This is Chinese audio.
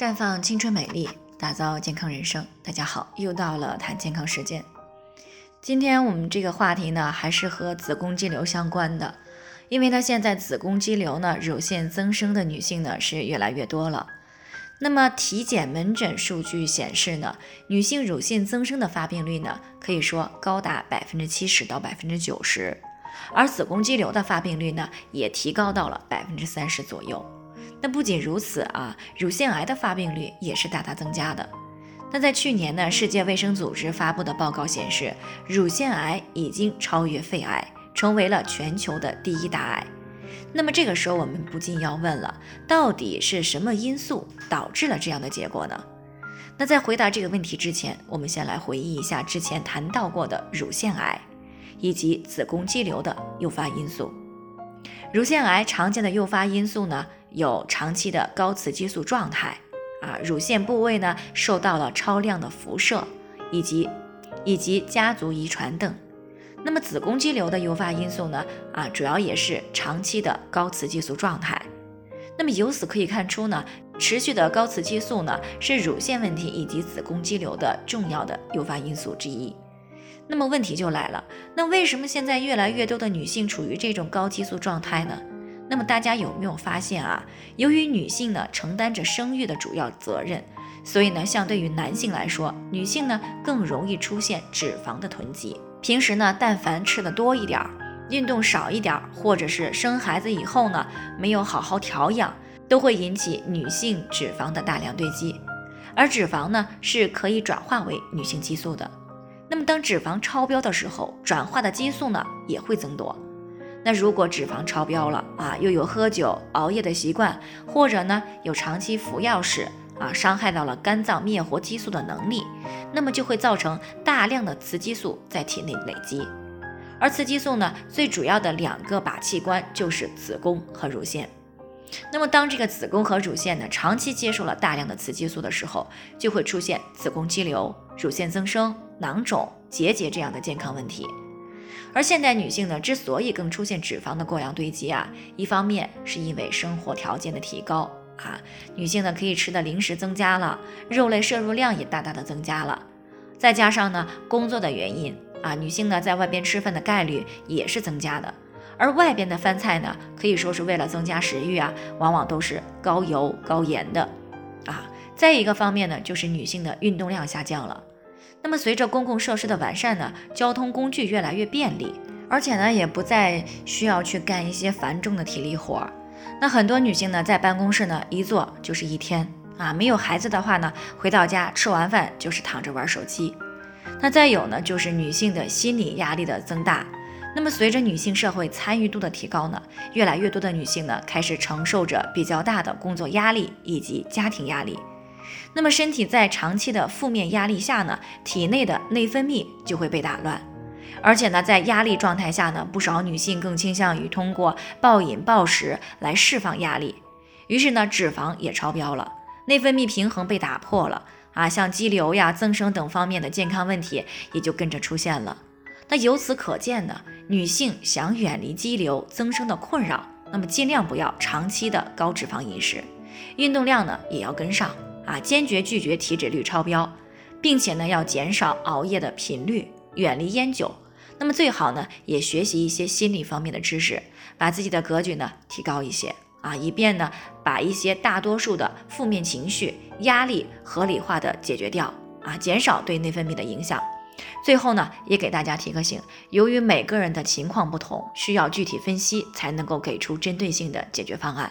绽放青春美丽，打造健康人生。大家好，又到了谈健康时间。今天我们这个话题呢，还是和子宫肌瘤相关的，因为呢，现在子宫肌瘤呢，乳腺增生的女性呢是越来越多了。那么体检门诊数据显示呢，女性乳腺增生的发病率呢，可以说高达百分之七十到百分之九十，而子宫肌瘤的发病率呢，也提高到了百分之三十左右。那不仅如此啊，乳腺癌的发病率也是大大增加的。那在去年呢，世界卫生组织发布的报告显示，乳腺癌已经超越肺癌，成为了全球的第一大癌。那么这个时候，我们不禁要问了，到底是什么因素导致了这样的结果呢？那在回答这个问题之前，我们先来回忆一下之前谈到过的乳腺癌以及子宫肌瘤的诱发因素。乳腺癌常见的诱发因素呢？有长期的高雌激素状态，啊，乳腺部位呢受到了超量的辐射，以及以及家族遗传等。那么子宫肌瘤的诱发因素呢，啊，主要也是长期的高雌激素状态。那么由此可以看出呢，持续的高雌激素呢是乳腺问题以及子宫肌瘤的重要的诱发因素之一。那么问题就来了，那为什么现在越来越多的女性处于这种高激素状态呢？那么大家有没有发现啊？由于女性呢承担着生育的主要责任，所以呢，相对于男性来说，女性呢更容易出现脂肪的囤积。平时呢，但凡吃的多一点儿，运动少一点儿，或者是生孩子以后呢没有好好调养，都会引起女性脂肪的大量堆积。而脂肪呢是可以转化为女性激素的。那么当脂肪超标的时候，转化的激素呢也会增多。那如果脂肪超标了啊，又有喝酒、熬夜的习惯，或者呢有长期服药时啊，伤害到了肝脏灭活激素的能力，那么就会造成大量的雌激素在体内累积。而雌激素呢，最主要的两个靶器官就是子宫和乳腺。那么当这个子宫和乳腺呢长期接受了大量的雌激素的时候，就会出现子宫肌瘤、乳腺增生、囊肿、结节这样的健康问题。而现代女性呢，之所以更出现脂肪的过量堆积啊，一方面是因为生活条件的提高啊，女性呢可以吃的零食增加了，肉类摄入量也大大的增加了，再加上呢工作的原因啊，女性呢在外边吃饭的概率也是增加的，而外边的饭菜呢，可以说是为了增加食欲啊，往往都是高油高盐的啊。再一个方面呢，就是女性的运动量下降了。那么随着公共设施的完善呢，交通工具越来越便利，而且呢也不再需要去干一些繁重的体力活儿。那很多女性呢在办公室呢一坐就是一天啊，没有孩子的话呢，回到家吃完饭就是躺着玩手机。那再有呢就是女性的心理压力的增大。那么随着女性社会参与度的提高呢，越来越多的女性呢开始承受着比较大的工作压力以及家庭压力。那么身体在长期的负面压力下呢，体内的内分泌就会被打乱，而且呢，在压力状态下呢，不少女性更倾向于通过暴饮暴食来释放压力，于是呢，脂肪也超标了，内分泌平衡被打破了啊，像肌瘤呀、增生等方面的健康问题也就跟着出现了。那由此可见呢，女性想远离肌瘤增生的困扰，那么尽量不要长期的高脂肪饮食，运动量呢也要跟上。啊，坚决拒绝体脂率超标，并且呢要减少熬夜的频率，远离烟酒。那么最好呢也学习一些心理方面的知识，把自己的格局呢提高一些啊，以便呢把一些大多数的负面情绪、压力合理化的解决掉啊，减少对内分泌的影响。最后呢也给大家提个醒，由于每个人的情况不同，需要具体分析才能够给出针对性的解决方案。